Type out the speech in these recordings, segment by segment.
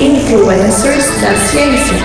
Influencers da Ciência.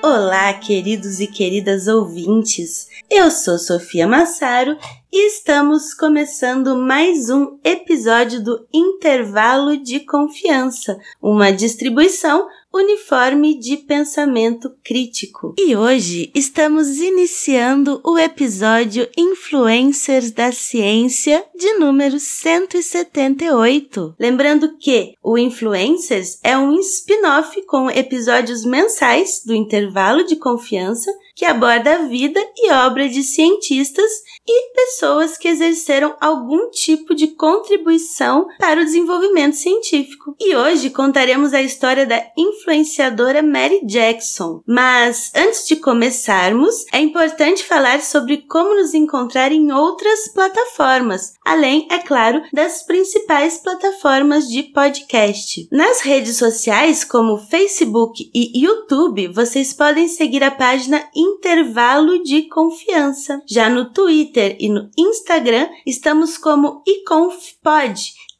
Olá, queridos e queridas ouvintes. Eu sou Sofia Massaro estamos começando mais um episódio do Intervalo de Confiança, uma distribuição uniforme de pensamento crítico. E hoje estamos iniciando o episódio Influencers da Ciência de número 178. Lembrando que o Influencers é um spin-off com episódios mensais do Intervalo de Confiança que aborda a vida e obra de cientistas e pessoas que exerceram algum tipo de contribuição para o desenvolvimento científico. E hoje contaremos a história da influenciadora Mary Jackson. Mas antes de começarmos, é importante falar sobre como nos encontrar em outras plataformas, além, é claro, das principais plataformas de podcast. Nas redes sociais, como Facebook e YouTube, vocês podem seguir a página Intervalo de Confiança. Já no Twitter e no Instagram, estamos como iconfpod,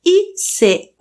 I-C-O-N-F-P-O-D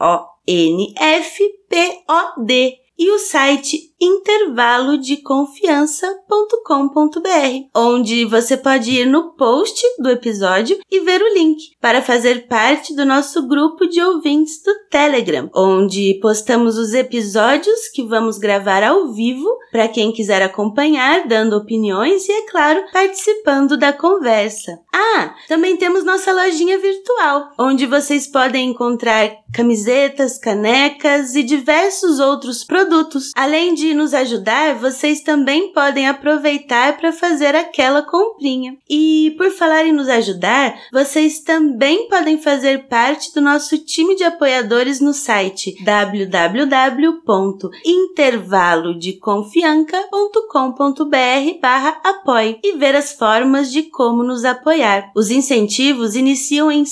e o site intervalodeconfiança.com.br, onde você pode ir no post do episódio e ver o link para fazer parte do nosso grupo de ouvintes do Telegram, onde postamos os episódios que vamos gravar ao vivo para quem quiser acompanhar, dando opiniões e, é claro, participando da conversa. Ah, também temos nossa lojinha virtual, onde vocês podem encontrar camisetas, canecas e diversos outros produtos, além de nos ajudar, vocês também podem aproveitar para fazer aquela comprinha. E por falar em nos ajudar, vocês também podem fazer parte do nosso time de apoiadores no site www.intervalodeconfianca.com.br barra apoie e ver as formas de como nos apoiar. Os incentivos iniciam em R$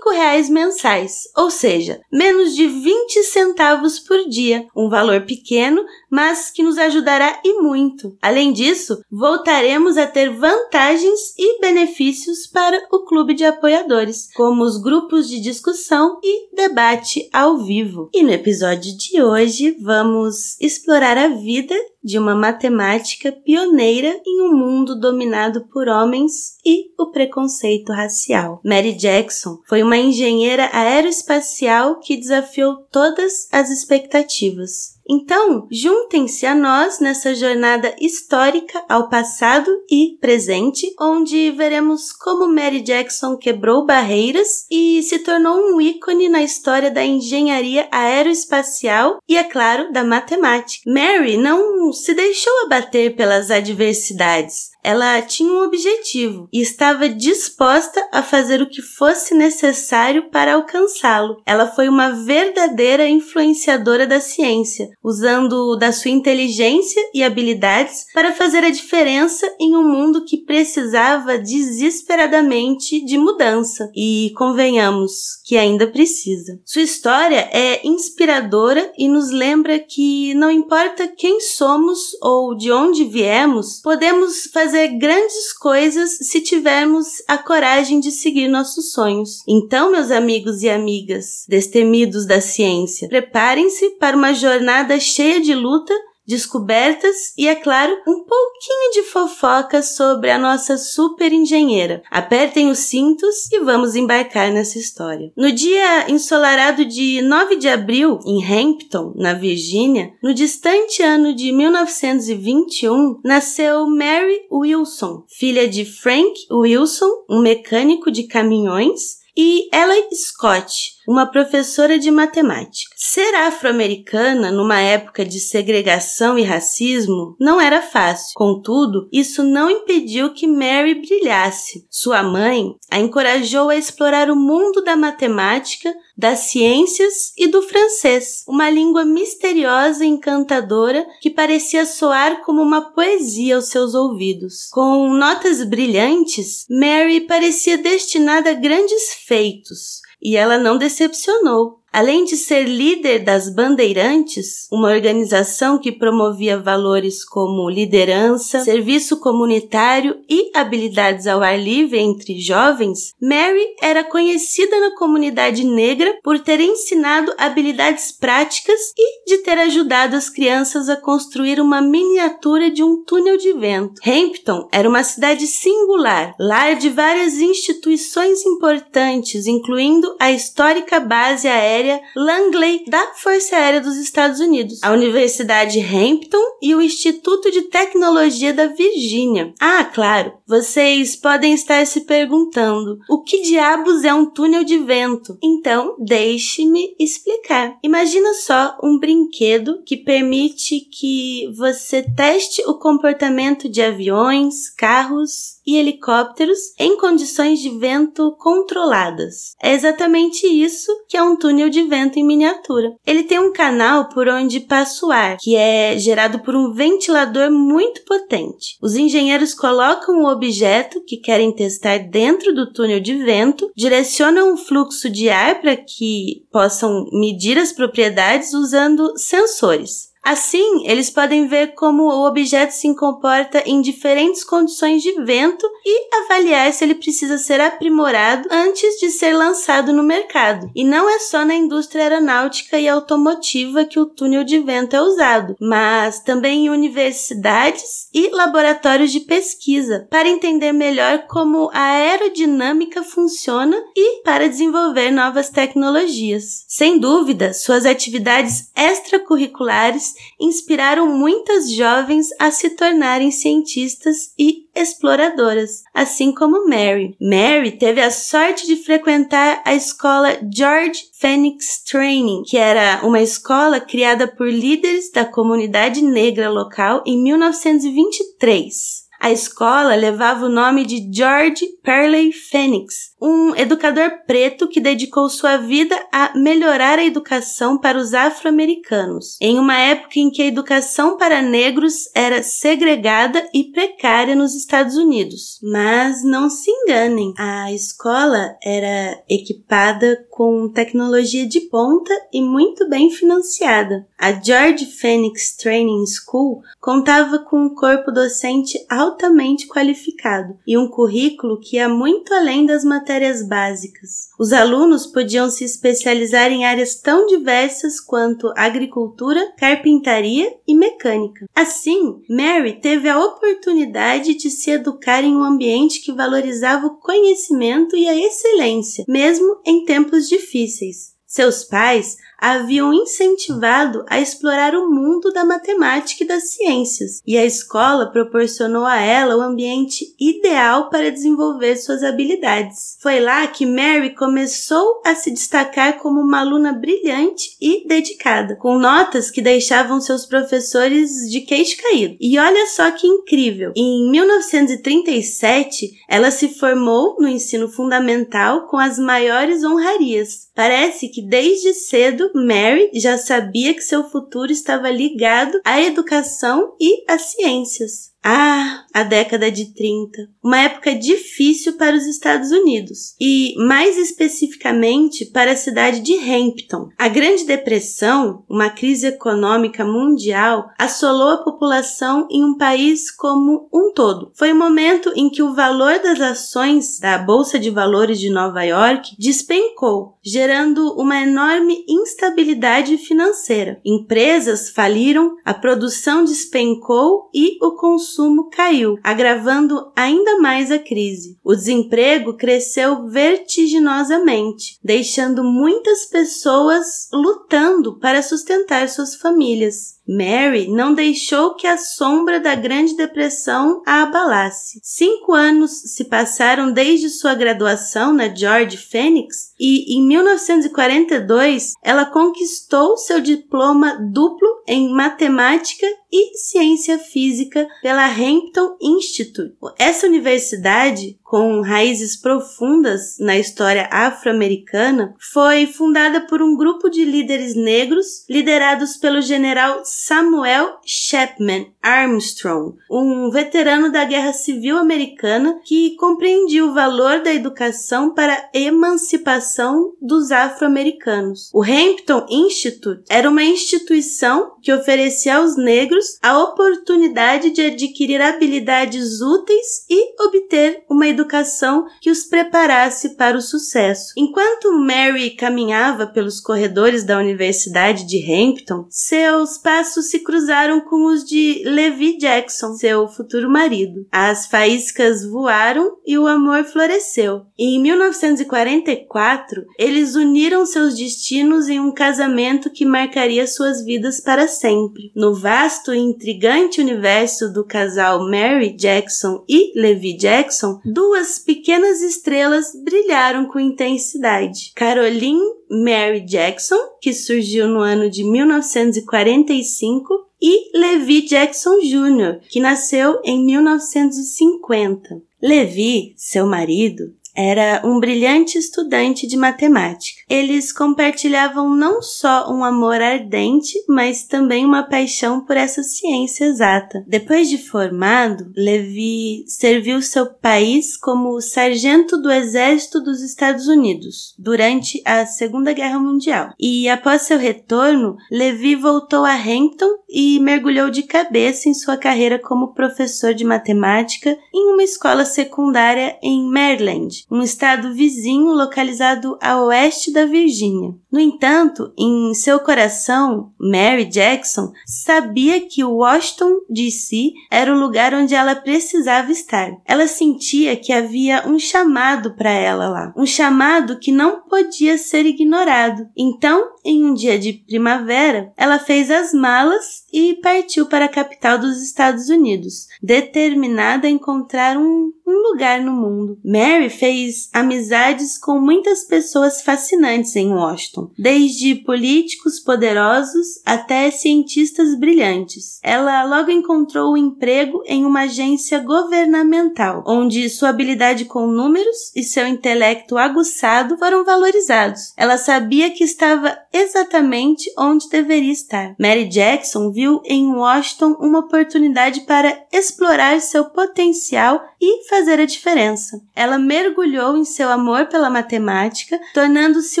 reais mensais, ou seja, menos de 20 centavos por dia, um valor pequeno, mas que nos ajudará e muito. Além disso, voltaremos a ter vantagens e benefícios para o clube de apoiadores, como os grupos de discussão e debate ao vivo. E no episódio de hoje vamos explorar a vida de uma matemática pioneira em um mundo dominado por homens e o preconceito racial. Mary Jackson foi uma engenheira aeroespacial que desafiou todas as expectativas. Então, juntem-se a nós nessa jornada histórica ao passado e presente, onde veremos como Mary Jackson quebrou barreiras e se tornou um ícone na história da engenharia aeroespacial e, é claro, da matemática. Mary não se deixou abater pelas adversidades ela tinha um objetivo e estava disposta a fazer o que fosse necessário para alcançá-lo. Ela foi uma verdadeira influenciadora da ciência, usando da sua inteligência e habilidades para fazer a diferença em um mundo que precisava desesperadamente de mudança. E convenhamos que ainda precisa. Sua história é inspiradora e nos lembra que não importa quem somos ou de onde viemos, podemos fazer fazer grandes coisas se tivermos a coragem de seguir nossos sonhos. Então, meus amigos e amigas, destemidos da ciência, preparem-se para uma jornada cheia de luta descobertas e, é claro, um pouquinho de fofoca sobre a nossa super engenheira. Apertem os cintos e vamos embarcar nessa história. No dia ensolarado de 9 de abril, em Hampton, na Virgínia, no distante ano de 1921, nasceu Mary Wilson, filha de Frank Wilson, um mecânico de caminhões, e Ella Scott, uma professora de matemática. Ser afro-americana numa época de segregação e racismo não era fácil. Contudo, isso não impediu que Mary brilhasse. Sua mãe a encorajou a explorar o mundo da matemática, das ciências e do francês, uma língua misteriosa e encantadora que parecia soar como uma poesia aos seus ouvidos. Com notas brilhantes, Mary parecia destinada a grandes feitos, e ela não decepcionou. Além de ser líder das Bandeirantes, uma organização que promovia valores como liderança, serviço comunitário e habilidades ao ar livre entre jovens, Mary era conhecida na comunidade negra por ter ensinado habilidades práticas e de ter ajudado as crianças a construir uma miniatura de um túnel de vento. Hampton era uma cidade singular, lar de várias instituições importantes, incluindo a histórica base aérea Langley da Força Aérea dos Estados Unidos, a Universidade Hampton e o Instituto de Tecnologia da Virgínia. Ah, claro, vocês podem estar se perguntando: o que diabos é um túnel de vento? Então, deixe-me explicar. Imagina só um brinquedo que permite que você teste o comportamento de aviões, carros e helicópteros em condições de vento controladas. É exatamente isso que é um túnel de vento em miniatura. Ele tem um canal por onde passa o ar, que é gerado por um ventilador muito potente. Os engenheiros colocam o objeto que querem testar dentro do túnel de vento, direcionam o fluxo de ar para que possam medir as propriedades usando sensores. Assim, eles podem ver como o objeto se comporta em diferentes condições de vento e avaliar se ele precisa ser aprimorado antes de ser lançado no mercado. E não é só na indústria aeronáutica e automotiva que o túnel de vento é usado, mas também em universidades e laboratórios de pesquisa para entender melhor como a aerodinâmica funciona e para desenvolver novas tecnologias. Sem dúvida, suas atividades extracurriculares inspiraram muitas jovens a se tornarem cientistas e exploradoras, assim como Mary. Mary teve a sorte de frequentar a escola George Phoenix Training, que era uma escola criada por líderes da comunidade negra local em 1923. A escola levava o nome de George Perley Phoenix, um educador preto que dedicou sua vida a melhorar a educação para os afro-americanos, em uma época em que a educação para negros era segregada e precária nos Estados Unidos. Mas não se enganem, a escola era equipada com tecnologia de ponta e muito bem financiada. A George Phoenix Training School contava com um corpo docente altamente qualificado e um currículo que ia muito além das matérias básicas. Os alunos podiam se especializar em áreas tão diversas quanto agricultura, carpintaria e mecânica. Assim, Mary teve a oportunidade de se educar em um ambiente que valorizava o conhecimento e a excelência, mesmo em tempos difíceis. Seus pais haviam incentivado a explorar o mundo da matemática e das ciências, e a escola proporcionou a ela o ambiente ideal para desenvolver suas habilidades. Foi lá que Mary começou a se destacar como uma aluna brilhante e dedicada, com notas que deixavam seus professores de queixo caído. E olha só que incrível! Em 1937, ela se formou no ensino fundamental com as maiores honrarias. Parece que desde cedo Mary já sabia que seu futuro estava ligado à educação e às ciências. Ah, a década de 30, uma época difícil para os Estados Unidos e, mais especificamente, para a cidade de Hampton. A Grande Depressão, uma crise econômica mundial, assolou a população em um país como um todo. Foi o momento em que o valor das ações da Bolsa de Valores de Nova York despencou, gerando uma enorme instabilidade financeira. Empresas faliram, a produção despencou e o consumo consumo caiu, agravando ainda mais a crise. O desemprego cresceu vertiginosamente, deixando muitas pessoas lutando para sustentar suas famílias. Mary não deixou que a sombra da Grande Depressão a abalasse. Cinco anos se passaram desde sua graduação na George Phoenix e, em 1942, ela conquistou seu diploma duplo em matemática e ciência física pela Hampton Institute. Essa universidade, com raízes profundas na história afro-americana, foi fundada por um grupo de líderes negros liderados pelo general Samuel Chapman Armstrong, um veterano da Guerra Civil Americana que compreendia o valor da educação para a emancipação dos afro-americanos. O Hampton Institute era uma instituição que oferecia aos negros a oportunidade de adquirir habilidades úteis e obter uma educação que os preparasse para o sucesso. Enquanto Mary caminhava pelos corredores da Universidade de Hampton, seus passos se cruzaram com os de Levi Jackson, seu futuro marido. As faíscas voaram e o amor floresceu. Em 1944, eles uniram seus destinos em um casamento que marcaria suas vidas para sempre. No vasto e intrigante universo do casal Mary Jackson e Levi Jackson, duas pequenas estrelas brilharam com intensidade. Caroline Mary Jackson, que surgiu no ano de 1945, e Levi Jackson Jr., que nasceu em 1950. Levi, seu marido, era um brilhante estudante de matemática. Eles compartilhavam não só um amor ardente, mas também uma paixão por essa ciência exata. Depois de formado, Levi serviu seu país como sargento do Exército dos Estados Unidos durante a Segunda Guerra Mundial. E após seu retorno, Levi voltou a Hampton e mergulhou de cabeça em sua carreira como professor de matemática em uma escola secundária em Maryland, um estado vizinho localizado a oeste da Virgínia. No entanto, em seu coração, Mary Jackson sabia que Washington DC era o lugar onde ela precisava estar. Ela sentia que havia um chamado para ela lá, um chamado que não podia ser ignorado. Então, em um dia de primavera, ela fez as malas e partiu para a capital dos Estados Unidos, determinada a encontrar um, um lugar no mundo. Mary fez amizades com muitas pessoas fascinantes em Washington, desde políticos poderosos até cientistas brilhantes. Ela logo encontrou um emprego em uma agência governamental, onde sua habilidade com números e seu intelecto aguçado foram valorizados. Ela sabia que estava exatamente onde deveria estar. Mary Jackson viu viu em Washington uma oportunidade para explorar seu potencial e fazer a diferença. Ela mergulhou em seu amor pela matemática, tornando-se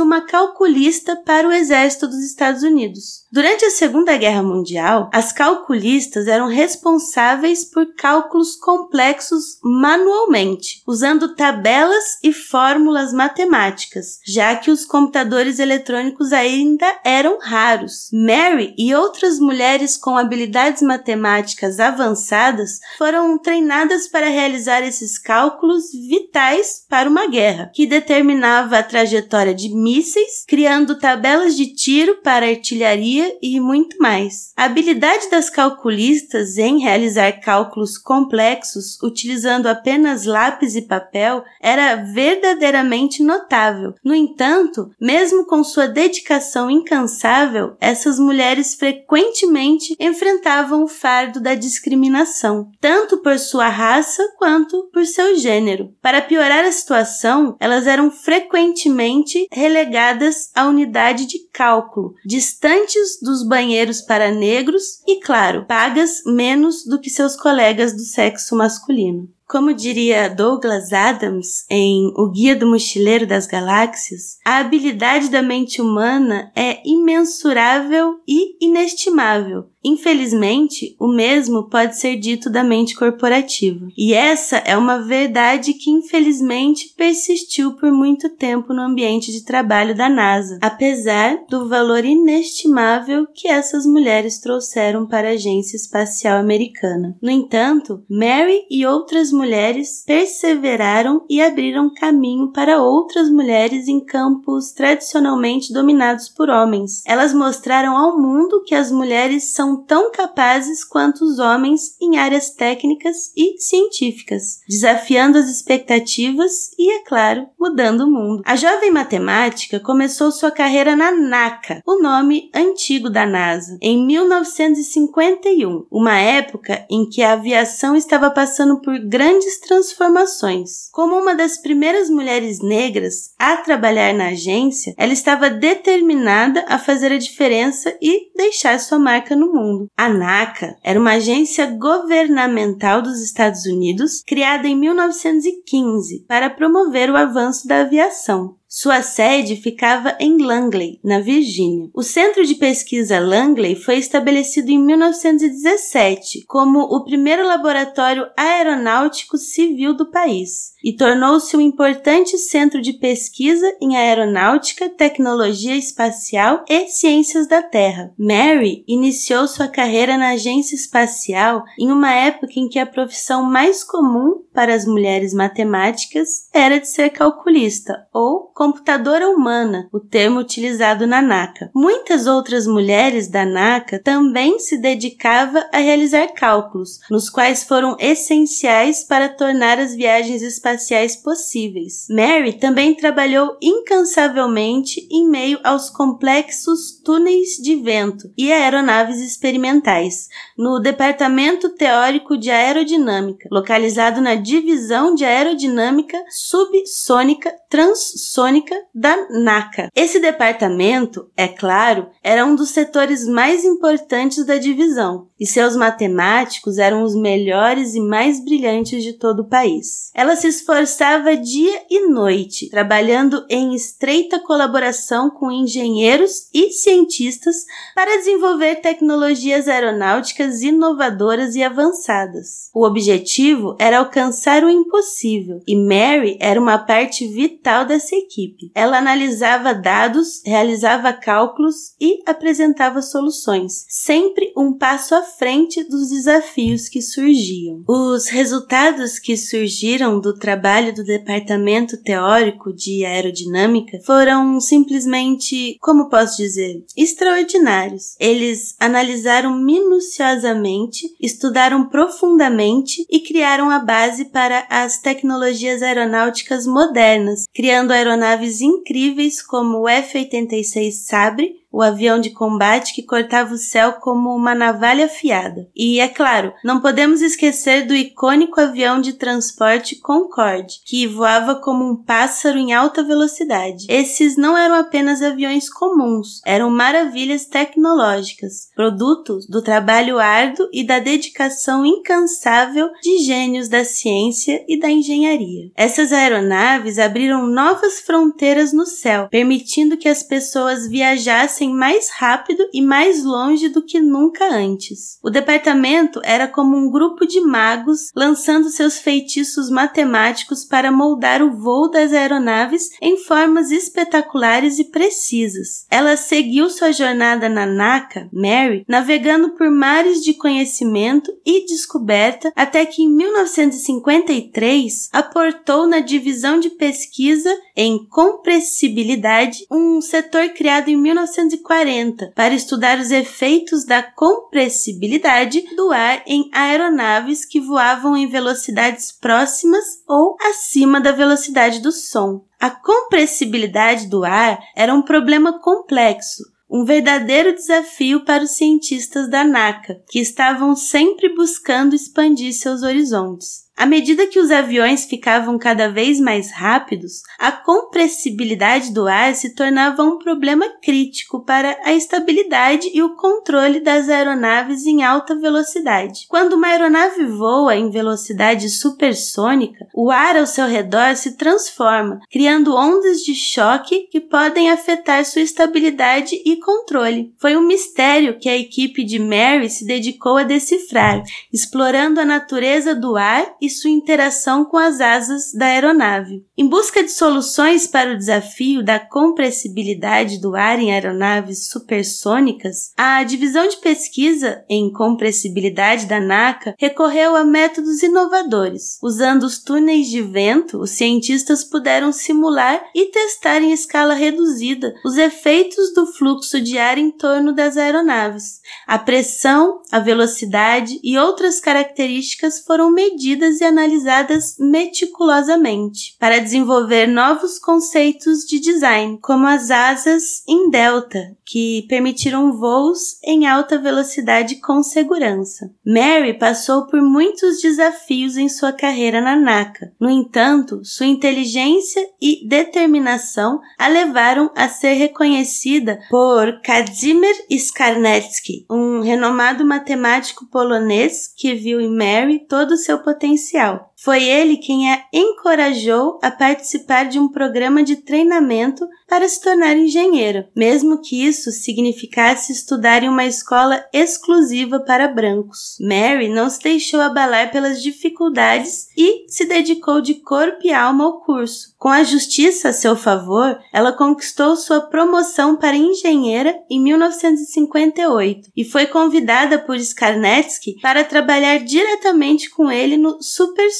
uma calculista para o exército dos Estados Unidos. Durante a Segunda Guerra Mundial, as calculistas eram responsáveis por cálculos complexos manualmente, usando tabelas e fórmulas matemáticas, já que os computadores eletrônicos ainda eram raros. Mary e outras mulheres com habilidades matemáticas avançadas foram treinadas para realizar esses cálculos vitais para uma guerra, que determinava a trajetória de mísseis, criando tabelas de tiro para artilharia e muito mais. A habilidade das calculistas em realizar cálculos complexos utilizando apenas lápis e papel era verdadeiramente notável. No entanto, mesmo com sua dedicação incansável, essas mulheres frequentemente enfrentavam o fardo da discriminação, tanto por sua raça quanto por seu gênero. Para piorar a situação, elas eram frequentemente relegadas à unidade de cálculo, distantes dos banheiros para negros e, claro, pagas menos do que seus colegas do sexo masculino. Como diria Douglas Adams em O Guia do Mochileiro das Galáxias, a habilidade da mente humana é imensurável e inestimável. Infelizmente, o mesmo pode ser dito da mente corporativa. E essa é uma verdade que infelizmente persistiu por muito tempo no ambiente de trabalho da NASA, apesar do valor inestimável que essas mulheres trouxeram para a Agência Espacial Americana. No entanto, Mary e outras mulheres perseveraram e abriram caminho para outras mulheres em campos tradicionalmente dominados por homens. Elas mostraram ao mundo que as mulheres são tão capazes quanto os homens em áreas técnicas e científicas, desafiando as expectativas e, é claro, mudando o mundo. A jovem matemática começou sua carreira na NACA, o nome antigo da NASA, em 1951, uma época em que a aviação estava passando por grandes transformações. Como uma das primeiras mulheres negras a trabalhar na agência, ela estava determinada a fazer a diferença e deixar sua marca no mundo. Mundo. A NACA era uma agência governamental dos Estados Unidos criada em 1915 para promover o avanço da aviação. Sua sede ficava em Langley, na Virgínia. O Centro de Pesquisa Langley foi estabelecido em 1917 como o primeiro laboratório aeronáutico civil do país e tornou-se um importante centro de pesquisa em aeronáutica, tecnologia espacial e ciências da Terra. Mary iniciou sua carreira na agência espacial em uma época em que a profissão mais comum para as mulheres matemáticas era de ser calculista ou computadora humana, o termo utilizado na NACA. Muitas outras mulheres da NACA também se dedicavam a realizar cálculos, nos quais foram essenciais para tornar as viagens espaciais possíveis. Mary também trabalhou incansavelmente em meio aos complexos túneis de vento e aeronaves experimentais, no Departamento Teórico de Aerodinâmica, localizado na Divisão de Aerodinâmica Subsônica Transsônica da NACA. Esse departamento, é claro, era um dos setores mais importantes da divisão, e seus matemáticos eram os melhores e mais brilhantes de todo o país. Ela se esforçava dia e noite, trabalhando em estreita colaboração com engenheiros e cientistas para desenvolver tecnologias aeronáuticas inovadoras e avançadas. O objetivo era alcançar o impossível, e Mary era uma parte vital dessa equipe. Ela analisava dados, realizava cálculos e apresentava soluções, sempre um passo à frente dos desafios que surgiam. Os resultados que surgiram do trabalho trabalho do Departamento Teórico de Aerodinâmica foram simplesmente, como posso dizer, extraordinários. Eles analisaram minuciosamente, estudaram profundamente e criaram a base para as tecnologias aeronáuticas modernas, criando aeronaves incríveis como o F-86 Sabre, o avião de combate que cortava o céu como uma navalha afiada. E, é claro, não podemos esquecer do icônico avião de transporte Concorde, que voava como um pássaro em alta velocidade. Esses não eram apenas aviões comuns, eram maravilhas tecnológicas, produtos do trabalho árduo e da dedicação incansável de gênios da ciência e da engenharia. Essas aeronaves abriram novas fronteiras no céu, permitindo que as pessoas viajassem mais rápido e mais longe do que nunca antes. O departamento era como um grupo de magos lançando seus feitiços matemáticos para moldar o voo das aeronaves em formas espetaculares e precisas. Ela seguiu sua jornada na NACA, Mary, navegando por mares de conhecimento e descoberta até que em 1953 aportou na divisão de pesquisa em compressibilidade, um setor criado em 1950 1940 para estudar os efeitos da compressibilidade do ar em aeronaves que voavam em velocidades próximas ou acima da velocidade do som. A compressibilidade do ar era um problema complexo, um verdadeiro desafio para os cientistas da NACA, que estavam sempre buscando expandir seus horizontes. À medida que os aviões ficavam cada vez mais rápidos, a compressibilidade do ar se tornava um problema crítico para a estabilidade e o controle das aeronaves em alta velocidade. Quando uma aeronave voa em velocidade supersônica, o ar ao seu redor se transforma, criando ondas de choque que podem afetar sua estabilidade e controle. Foi um mistério que a equipe de Mary se dedicou a decifrar, explorando a natureza do ar e sua interação com as asas da aeronave. Em busca de soluções para o desafio da compressibilidade do ar em aeronaves supersônicas, a divisão de pesquisa em compressibilidade da NACA recorreu a métodos inovadores. Usando os túneis de vento, os cientistas puderam simular e testar em escala reduzida os efeitos do fluxo de ar em torno das aeronaves. A pressão, a velocidade e outras características foram medidas e analisadas meticulosamente para desenvolver novos conceitos de design, como as asas em delta, que permitiram voos em alta velocidade com segurança. Mary passou por muitos desafios em sua carreira na NACA. No entanto, sua inteligência e determinação a levaram a ser reconhecida por Kazimierz Skarnecki, um renomado matemático polonês que viu em Mary todo o seu potencial. Foi ele quem a encorajou a participar de um programa de treinamento para se tornar engenheiro, mesmo que isso significasse estudar em uma escola exclusiva para brancos. Mary não se deixou abalar pelas dificuldades e se dedicou de corpo e alma ao curso. Com a justiça a seu favor, ela conquistou sua promoção para engenheira em 1958 e foi convidada por Skarnetsky para trabalhar diretamente com ele no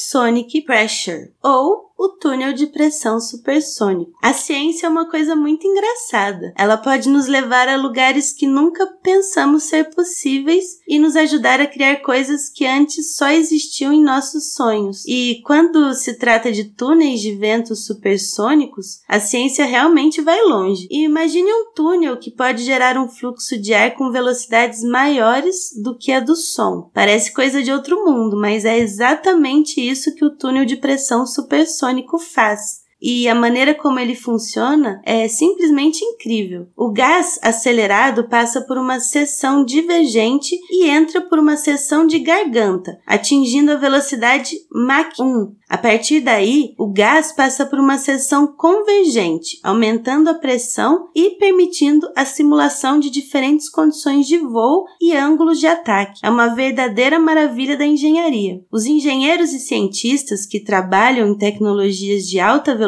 Supersonic Pressure, ou o túnel de pressão supersônico. A ciência é uma coisa muito engraçada. Ela pode nos levar a lugares que nunca pensamos ser possíveis e nos ajudar a criar coisas que antes só existiam em nossos sonhos. E quando se trata de túneis de vento supersônicos, a ciência realmente vai longe. E imagine um túnel que pode gerar um fluxo de ar com velocidades maiores do que a do som. Parece coisa de outro mundo, mas é exatamente isso que o túnel de pressão supersônico ultrassônico faz. E a maneira como ele funciona é simplesmente incrível. O gás acelerado passa por uma seção divergente e entra por uma seção de garganta, atingindo a velocidade Mach 1, a partir daí, o gás passa por uma seção convergente, aumentando a pressão e permitindo a simulação de diferentes condições de voo e ângulos de ataque. É uma verdadeira maravilha da engenharia. Os engenheiros e cientistas que trabalham em tecnologias de alta velocidade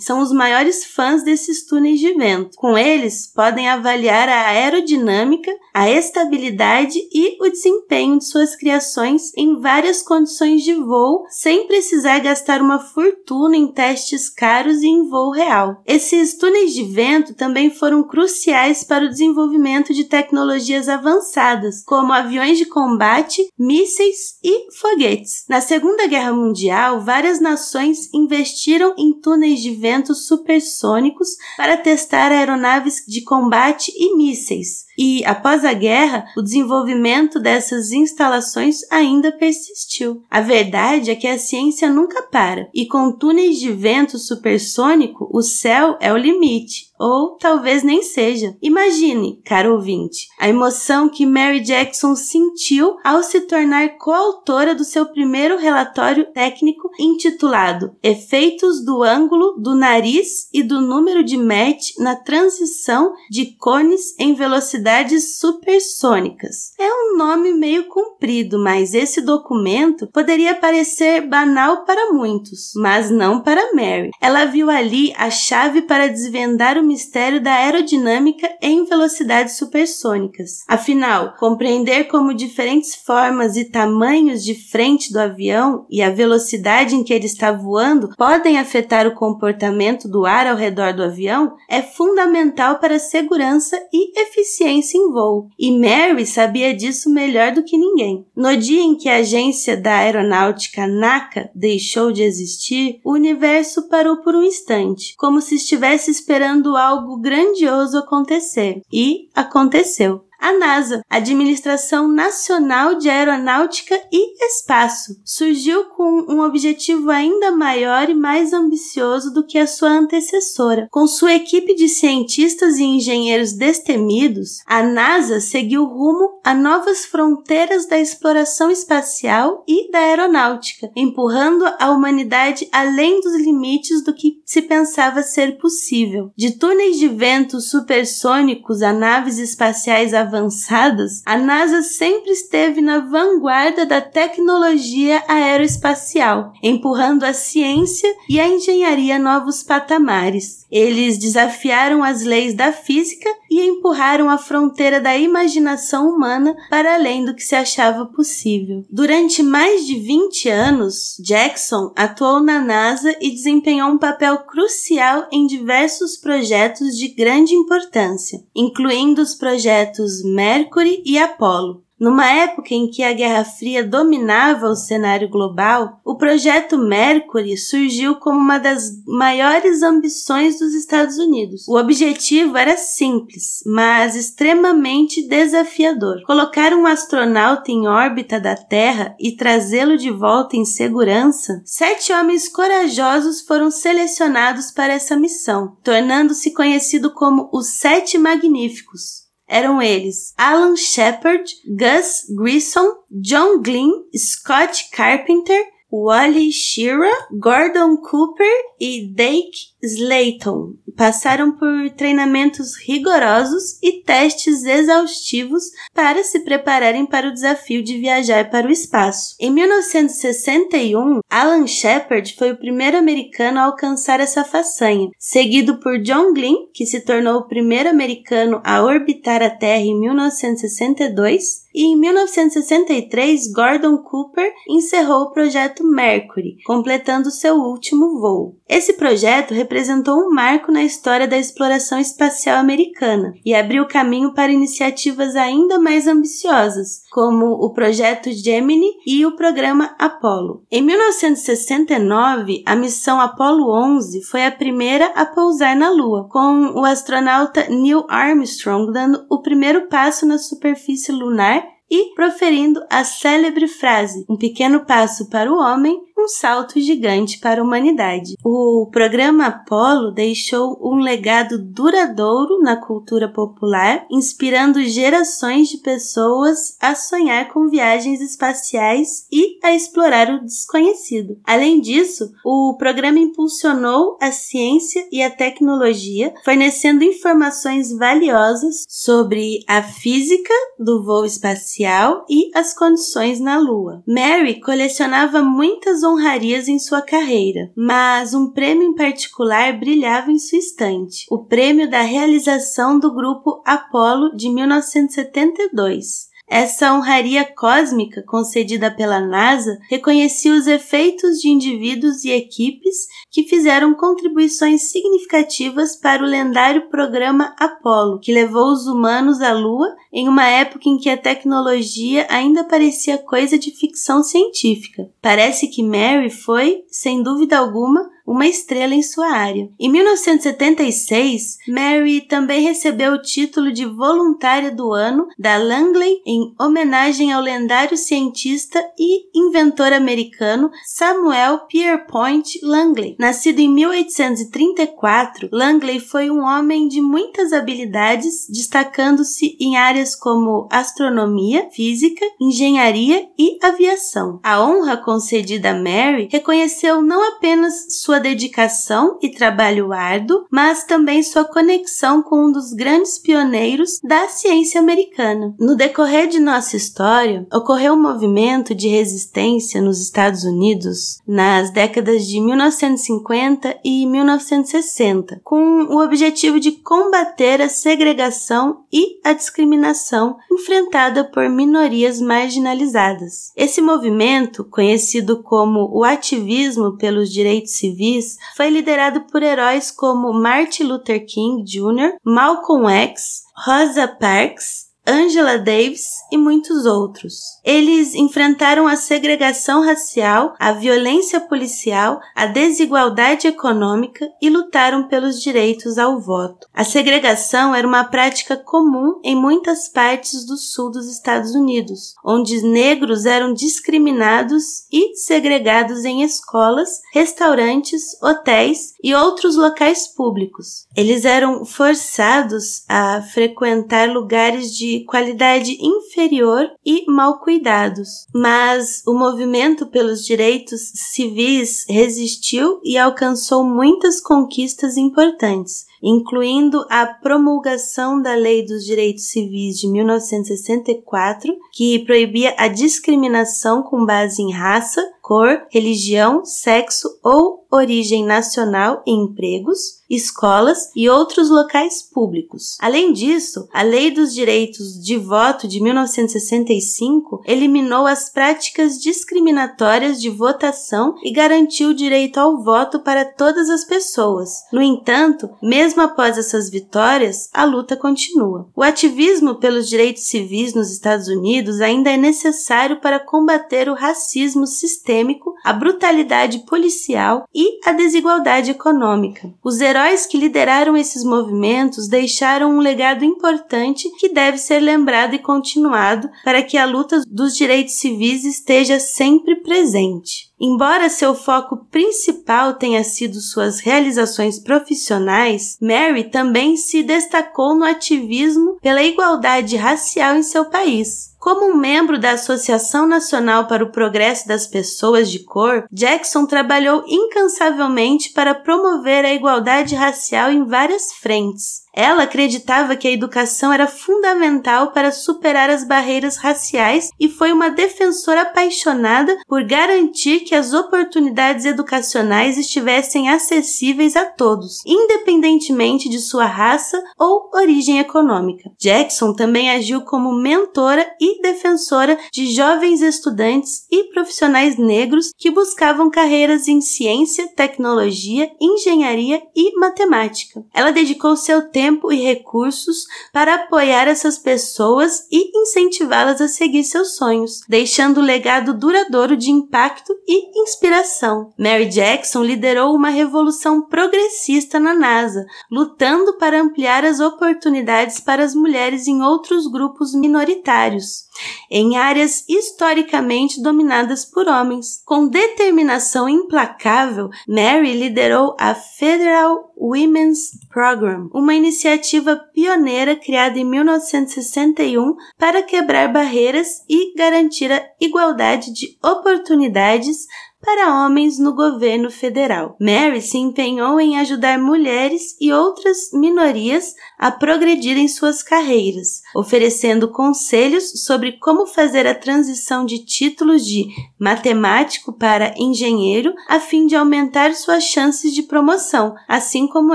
são os maiores fãs desses túneis de vento. Com eles, podem avaliar a aerodinâmica, a estabilidade e o desempenho de suas criações em várias condições de voo sem precisar precisar gastar uma fortuna em testes caros e em voo real. Esses túneis de vento também foram cruciais para o desenvolvimento de tecnologias avançadas, como aviões de combate, mísseis e foguetes. Na Segunda Guerra Mundial, várias nações investiram em túneis de vento supersônicos para testar aeronaves de combate e mísseis. E após a guerra, o desenvolvimento dessas instalações ainda persistiu. A verdade é que a ciência nunca para, e com túneis de vento supersônico, o céu é o limite ou talvez nem seja. Imagine, caro ouvinte, a emoção que Mary Jackson sentiu ao se tornar coautora do seu primeiro relatório técnico intitulado Efeitos do ângulo do nariz e do número de Mertz na transição de cones em velocidades supersônicas. É um nome meio comprido, mas esse documento poderia parecer banal para muitos, mas não para Mary. Ela viu ali a chave para desvendar o mistério da aerodinâmica em velocidades supersônicas. Afinal, compreender como diferentes formas e tamanhos de frente do avião e a velocidade em que ele está voando podem afetar o comportamento do ar ao redor do avião é fundamental para a segurança e eficiência em voo. E Mary sabia disso melhor do que ninguém. No dia em que a agência da aeronáutica NACA deixou de existir, o universo parou por um instante, como se estivesse esperando algo grandioso acontecer. E aconteceu a NASA, Administração Nacional de Aeronáutica e Espaço, surgiu com um objetivo ainda maior e mais ambicioso do que a sua antecessora. Com sua equipe de cientistas e engenheiros destemidos, a NASA seguiu rumo a novas fronteiras da exploração espacial e da aeronáutica, empurrando a humanidade além dos limites do que se pensava ser possível. De túneis de vento supersônicos a naves espaciais avançadas, avançadas, a NASA sempre esteve na vanguarda da tecnologia aeroespacial, empurrando a ciência e a engenharia a novos patamares. Eles desafiaram as leis da física e empurraram a fronteira da imaginação humana para além do que se achava possível. Durante mais de 20 anos, Jackson atuou na NASA e desempenhou um papel crucial em diversos projetos de grande importância, incluindo os projetos Mercury e Apollo. Numa época em que a Guerra Fria dominava o cenário global, o projeto Mercury surgiu como uma das maiores ambições dos Estados Unidos. O objetivo era simples, mas extremamente desafiador: colocar um astronauta em órbita da Terra e trazê-lo de volta em segurança. Sete homens corajosos foram selecionados para essa missão, tornando-se conhecido como os Sete Magníficos eram eles Alan Shepard, Gus Grissom, John Glynn, Scott Carpenter, Wally Shearer, Gordon Cooper e Dake Slayton passaram por treinamentos rigorosos e testes exaustivos para se prepararem para o desafio de viajar para o espaço. Em 1961, Alan Shepard foi o primeiro americano a alcançar essa façanha, seguido por John Glenn, que se tornou o primeiro americano a orbitar a Terra em 1962, e em 1963, Gordon Cooper encerrou o projeto Mercury, completando seu último voo. Esse projeto representou um marco na história da exploração espacial americana e abriu caminho para iniciativas ainda mais ambiciosas, como o projeto Gemini e o programa Apollo. Em 1969, a missão Apollo 11 foi a primeira a pousar na Lua, com o astronauta Neil Armstrong dando o primeiro passo na superfície lunar e proferindo a célebre frase: Um pequeno passo para o homem, um salto gigante para a humanidade. O programa Apollo deixou um legado duradouro na cultura popular, inspirando gerações de pessoas a sonhar com viagens espaciais e a explorar o desconhecido. Além disso, o programa impulsionou a ciência e a tecnologia, fornecendo informações valiosas sobre a física do voo espacial e as condições na Lua. Mary colecionava muitas honrarias em sua carreira, mas um prêmio em particular brilhava em sua estante: o prêmio da realização do grupo Apollo de 1972. Essa honraria cósmica concedida pela NASA reconhecia os efeitos de indivíduos e equipes que fizeram contribuições significativas para o lendário programa Apollo, que levou os humanos à Lua em uma época em que a tecnologia ainda parecia coisa de ficção científica. Parece que Mary foi, sem dúvida alguma, uma estrela em sua área. Em 1976, Mary também recebeu o título de voluntária do ano da Langley em homenagem ao lendário cientista e inventor americano Samuel Pierpont Langley. Nascido em 1834, Langley foi um homem de muitas habilidades, destacando-se em áreas como astronomia, física, engenharia e aviação. A honra concedida a Mary reconheceu não apenas sua sua dedicação e trabalho árduo, mas também sua conexão com um dos grandes pioneiros da ciência americana. No decorrer de nossa história, ocorreu um movimento de resistência nos Estados Unidos nas décadas de 1950 e 1960, com o objetivo de combater a segregação e a discriminação enfrentada por minorias marginalizadas. Esse movimento, conhecido como o ativismo pelos direitos civis, civis foi liderado por heróis como Martin Luther King Jr., Malcolm X, Rosa Parks, Angela Davis e muitos outros. Eles enfrentaram a segregação racial, a violência policial, a desigualdade econômica e lutaram pelos direitos ao voto. A segregação era uma prática comum em muitas partes do sul dos Estados Unidos, onde negros eram discriminados e segregados em escolas, restaurantes, hotéis e outros locais públicos. Eles eram forçados a frequentar lugares de qualidade inferior e mal cuidados. Mas o movimento pelos direitos civis resistiu e alcançou muitas conquistas importantes incluindo a promulgação da Lei dos Direitos Civis de 1964, que proibia a discriminação com base em raça, cor, religião, sexo ou origem nacional em empregos, escolas e outros locais públicos. Além disso, a Lei dos Direitos de Voto de 1965 eliminou as práticas discriminatórias de votação e garantiu o direito ao voto para todas as pessoas. No entanto, mesmo mesmo após essas vitórias, a luta continua. O ativismo pelos direitos civis nos Estados Unidos ainda é necessário para combater o racismo sistêmico, a brutalidade policial e a desigualdade econômica. Os heróis que lideraram esses movimentos deixaram um legado importante que deve ser lembrado e continuado para que a luta dos direitos civis esteja sempre presente. Embora seu foco principal tenha sido suas realizações profissionais, Mary também se destacou no ativismo pela igualdade racial em seu país. Como um membro da Associação Nacional para o Progresso das Pessoas de Cor, Jackson trabalhou incansavelmente para promover a igualdade racial em várias frentes. Ela acreditava que a educação era fundamental para superar as barreiras raciais e foi uma defensora apaixonada por garantir que as oportunidades educacionais estivessem acessíveis a todos, independentemente de sua raça ou origem econômica. Jackson também agiu como mentora e defensora de jovens estudantes e profissionais negros que buscavam carreiras em ciência, tecnologia, engenharia e matemática. Ela dedicou seu tempo e recursos para apoiar essas pessoas e incentivá-las a seguir seus sonhos, deixando um legado duradouro de impacto e inspiração. Mary Jackson liderou uma revolução progressista na NASA, lutando para ampliar as oportunidades para as mulheres em outros grupos minoritários, em áreas historicamente dominadas por homens. Com determinação implacável, Mary liderou a Federal Women's Program, uma iniciativa pioneira criada em 1961 para quebrar barreiras e garantir a igualdade de oportunidades para homens no governo federal. Mary se empenhou em ajudar mulheres e outras minorias a progredir em suas carreiras, oferecendo conselhos sobre como fazer a transição de títulos de matemático para engenheiro a fim de aumentar suas chances de promoção, assim como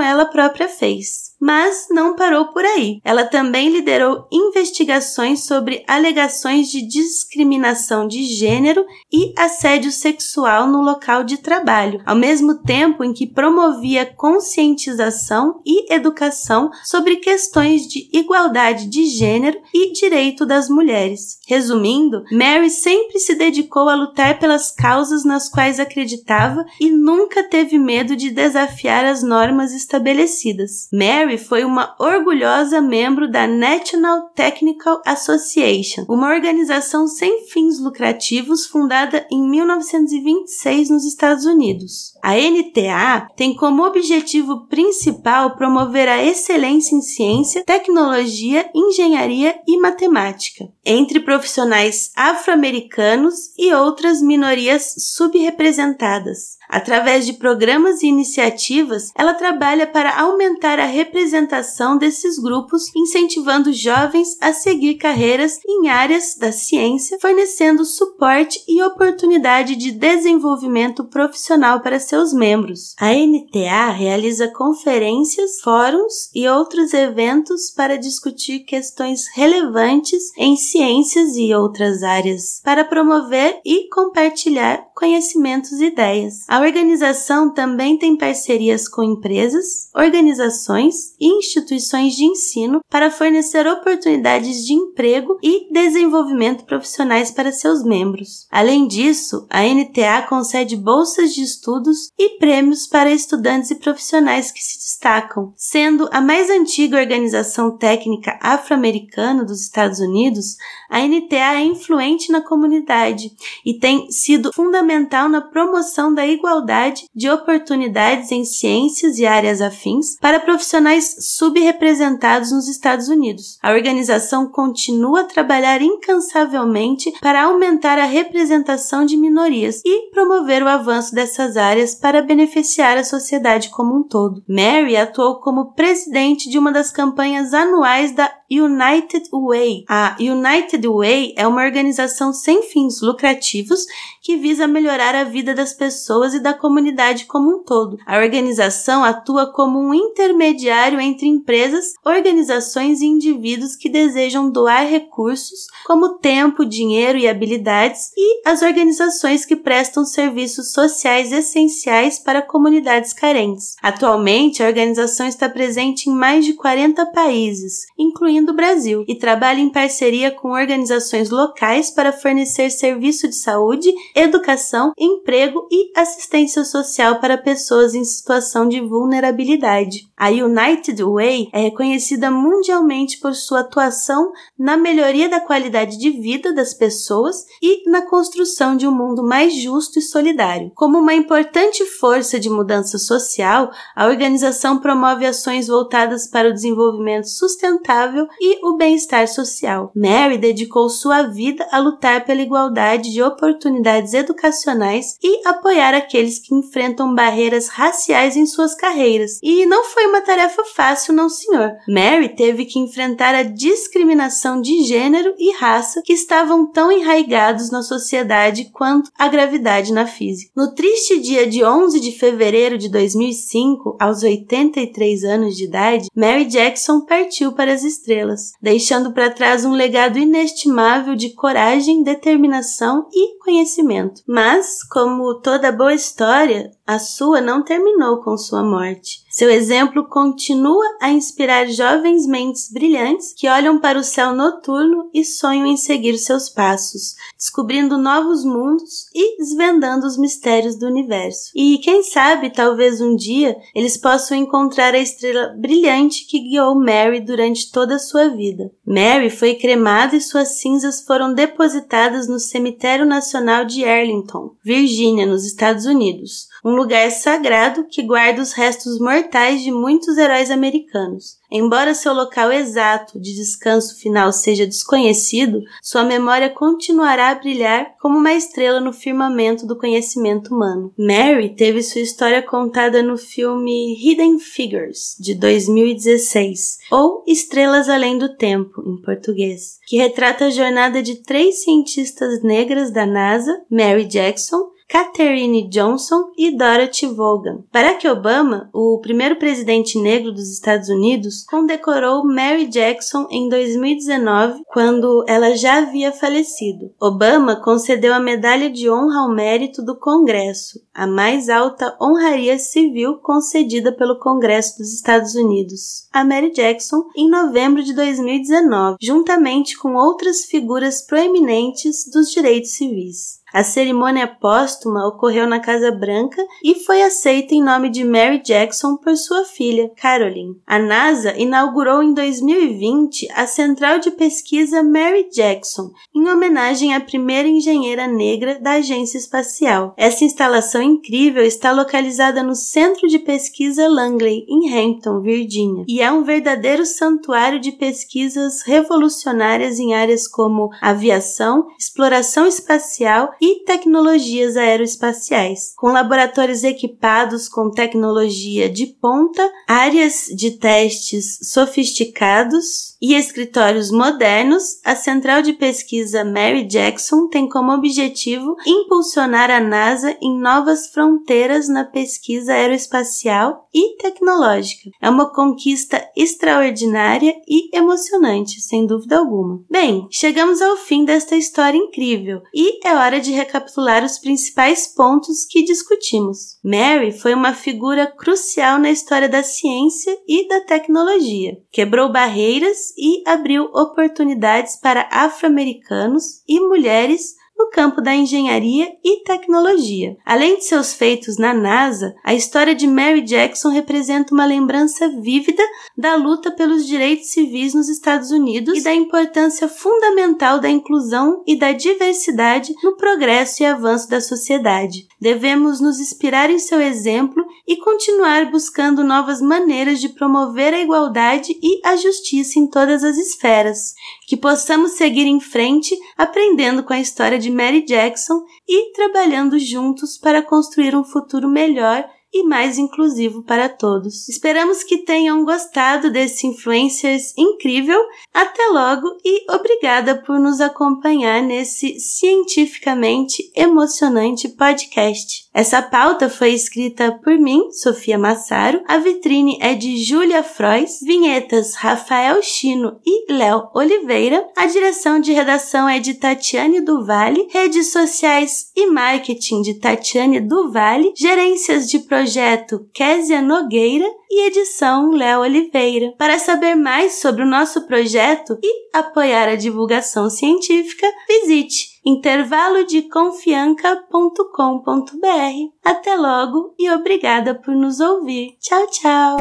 ela própria fez. Mas não parou por aí. Ela também liderou investigações sobre alegações de discriminação de gênero e assédio sexual no local de trabalho, ao mesmo tempo em que promovia conscientização e educação sobre questões de igualdade de gênero e direito das mulheres. Resumindo, Mary sempre se dedicou a lutar pelas causas nas quais acreditava e nunca teve medo de desafiar as normas estabelecidas. Mary Mary foi uma orgulhosa membro da National Technical Association, uma organização sem fins lucrativos fundada em 1926 nos Estados Unidos. A NTA tem como objetivo principal promover a excelência em ciência, tecnologia, engenharia e matemática entre profissionais afro-americanos e outras minorias subrepresentadas. Através de programas e iniciativas, ela trabalha para aumentar a representação desses grupos, incentivando jovens a seguir carreiras em áreas da ciência, fornecendo suporte e oportunidade de desenvolvimento profissional para seus membros. A NTA realiza conferências, fóruns e outros eventos para discutir questões relevantes em ciências e outras áreas, para promover e compartilhar conhecimentos e ideias. A organização também tem parcerias com empresas, organizações e instituições de ensino para fornecer oportunidades de emprego e desenvolvimento profissionais para seus membros. Além disso, a NTA concede bolsas de estudos e prêmios para estudantes e profissionais que se destacam, sendo a mais antiga organização técnica afro-americana dos Estados Unidos, a NTA é influente na comunidade e tem sido fundamental na promoção da igualdade de oportunidades em ciências e áreas afins para profissionais subrepresentados nos Estados Unidos. A organização continua a trabalhar incansavelmente para aumentar a representação de minorias e promover o avanço dessas áreas para beneficiar a sociedade como um todo. Mary atuou como presidente de uma das campanhas anuais da United Way. A United Way é uma organização sem fins lucrativos que visa melhorar a vida das pessoas e e da comunidade como um todo. A organização atua como um intermediário entre empresas, organizações e indivíduos que desejam doar recursos, como tempo, dinheiro e habilidades, e as organizações que prestam serviços sociais essenciais para comunidades carentes. Atualmente, a organização está presente em mais de 40 países, incluindo o Brasil, e trabalha em parceria com organizações locais para fornecer serviço de saúde, educação, emprego e assistência social para pessoas em situação de vulnerabilidade. A United Way é reconhecida mundialmente por sua atuação na melhoria da qualidade de vida das pessoas e na construção de um mundo mais justo e solidário. Como uma importante força de mudança social, a organização promove ações voltadas para o desenvolvimento sustentável e o bem-estar social. Mary dedicou sua vida a lutar pela igualdade de oportunidades educacionais e apoiar aqueles que enfrentam barreiras raciais em suas carreiras. E não foi uma tarefa fácil, não senhor. Mary teve que enfrentar a discriminação de gênero e raça que estavam tão enraigados na sociedade quanto a gravidade na física. No triste dia de 11 de fevereiro de 2005, aos 83 anos de idade, Mary Jackson partiu para as estrelas, deixando para trás um legado inestimável de coragem, determinação e conhecimento. Mas, como toda boa história a sua não terminou com sua morte. Seu exemplo continua a inspirar jovens mentes brilhantes que olham para o céu noturno e sonham em seguir seus passos, descobrindo novos mundos e desvendando os mistérios do universo. E quem sabe, talvez um dia, eles possam encontrar a estrela brilhante que guiou Mary durante toda a sua vida. Mary foi cremada e suas cinzas foram depositadas no Cemitério Nacional de Arlington, Virgínia, nos Estados Unidos um lugar sagrado que guarda os restos mortais de muitos heróis americanos. Embora seu local exato de descanso final seja desconhecido, sua memória continuará a brilhar como uma estrela no firmamento do conhecimento humano. Mary teve sua história contada no filme Hidden Figures, de 2016, ou Estrelas Além do Tempo, em português, que retrata a jornada de três cientistas negras da NASA, Mary Jackson, Katherine Johnson e Dorothy Vaughan. Barack Obama, o primeiro presidente negro dos Estados Unidos, condecorou Mary Jackson em 2019, quando ela já havia falecido. Obama concedeu a Medalha de Honra ao Mérito do Congresso, a mais alta honraria civil concedida pelo Congresso dos Estados Unidos, a Mary Jackson, em novembro de 2019, juntamente com outras figuras proeminentes dos direitos civis. A cerimônia póstuma ocorreu na Casa Branca e foi aceita em nome de Mary Jackson por sua filha, Caroline. A NASA inaugurou em 2020 a Central de Pesquisa Mary Jackson, em homenagem à primeira engenheira negra da Agência Espacial. Essa instalação incrível está localizada no Centro de Pesquisa Langley, em Hampton, Virgínia, e é um verdadeiro santuário de pesquisas revolucionárias em áreas como aviação, exploração espacial e tecnologias aeroespaciais, com laboratórios equipados com tecnologia de ponta, áreas de testes sofisticados e escritórios modernos, a Central de Pesquisa Mary Jackson tem como objetivo impulsionar a NASA em novas fronteiras na pesquisa aeroespacial e tecnológica. É uma conquista extraordinária e emocionante, sem dúvida alguma. Bem, chegamos ao fim desta história incrível e é hora de recapitular os principais pontos que discutimos. Mary foi uma figura crucial na história da ciência e da tecnologia. Quebrou barreiras e abriu oportunidades para afro-americanos e mulheres no campo da engenharia e tecnologia. Além de seus feitos na NASA, a história de Mary Jackson representa uma lembrança vívida da luta pelos direitos civis nos Estados Unidos e da importância fundamental da inclusão e da diversidade no progresso e avanço da sociedade. Devemos nos inspirar em seu exemplo e continuar buscando novas maneiras de promover a igualdade e a justiça em todas as esferas. Que possamos seguir em frente aprendendo com a história de Mary Jackson e trabalhando juntos para construir um futuro melhor e mais inclusivo para todos. Esperamos que tenham gostado desse Influencers incrível. Até logo e obrigada por nos acompanhar nesse cientificamente emocionante podcast. Essa pauta foi escrita por mim, Sofia Massaro. A vitrine é de Júlia Frois, vinhetas Rafael Chino e Léo Oliveira. A direção de redação é de Tatiane Duvalle, redes sociais e marketing de Tatiane Duvalle, gerências de projeto Késia Nogueira e edição Léo Oliveira. Para saber mais sobre o nosso projeto e apoiar a divulgação científica, visite intervalodeconfianca.com.br. Até logo e obrigada por nos ouvir. Tchau, tchau!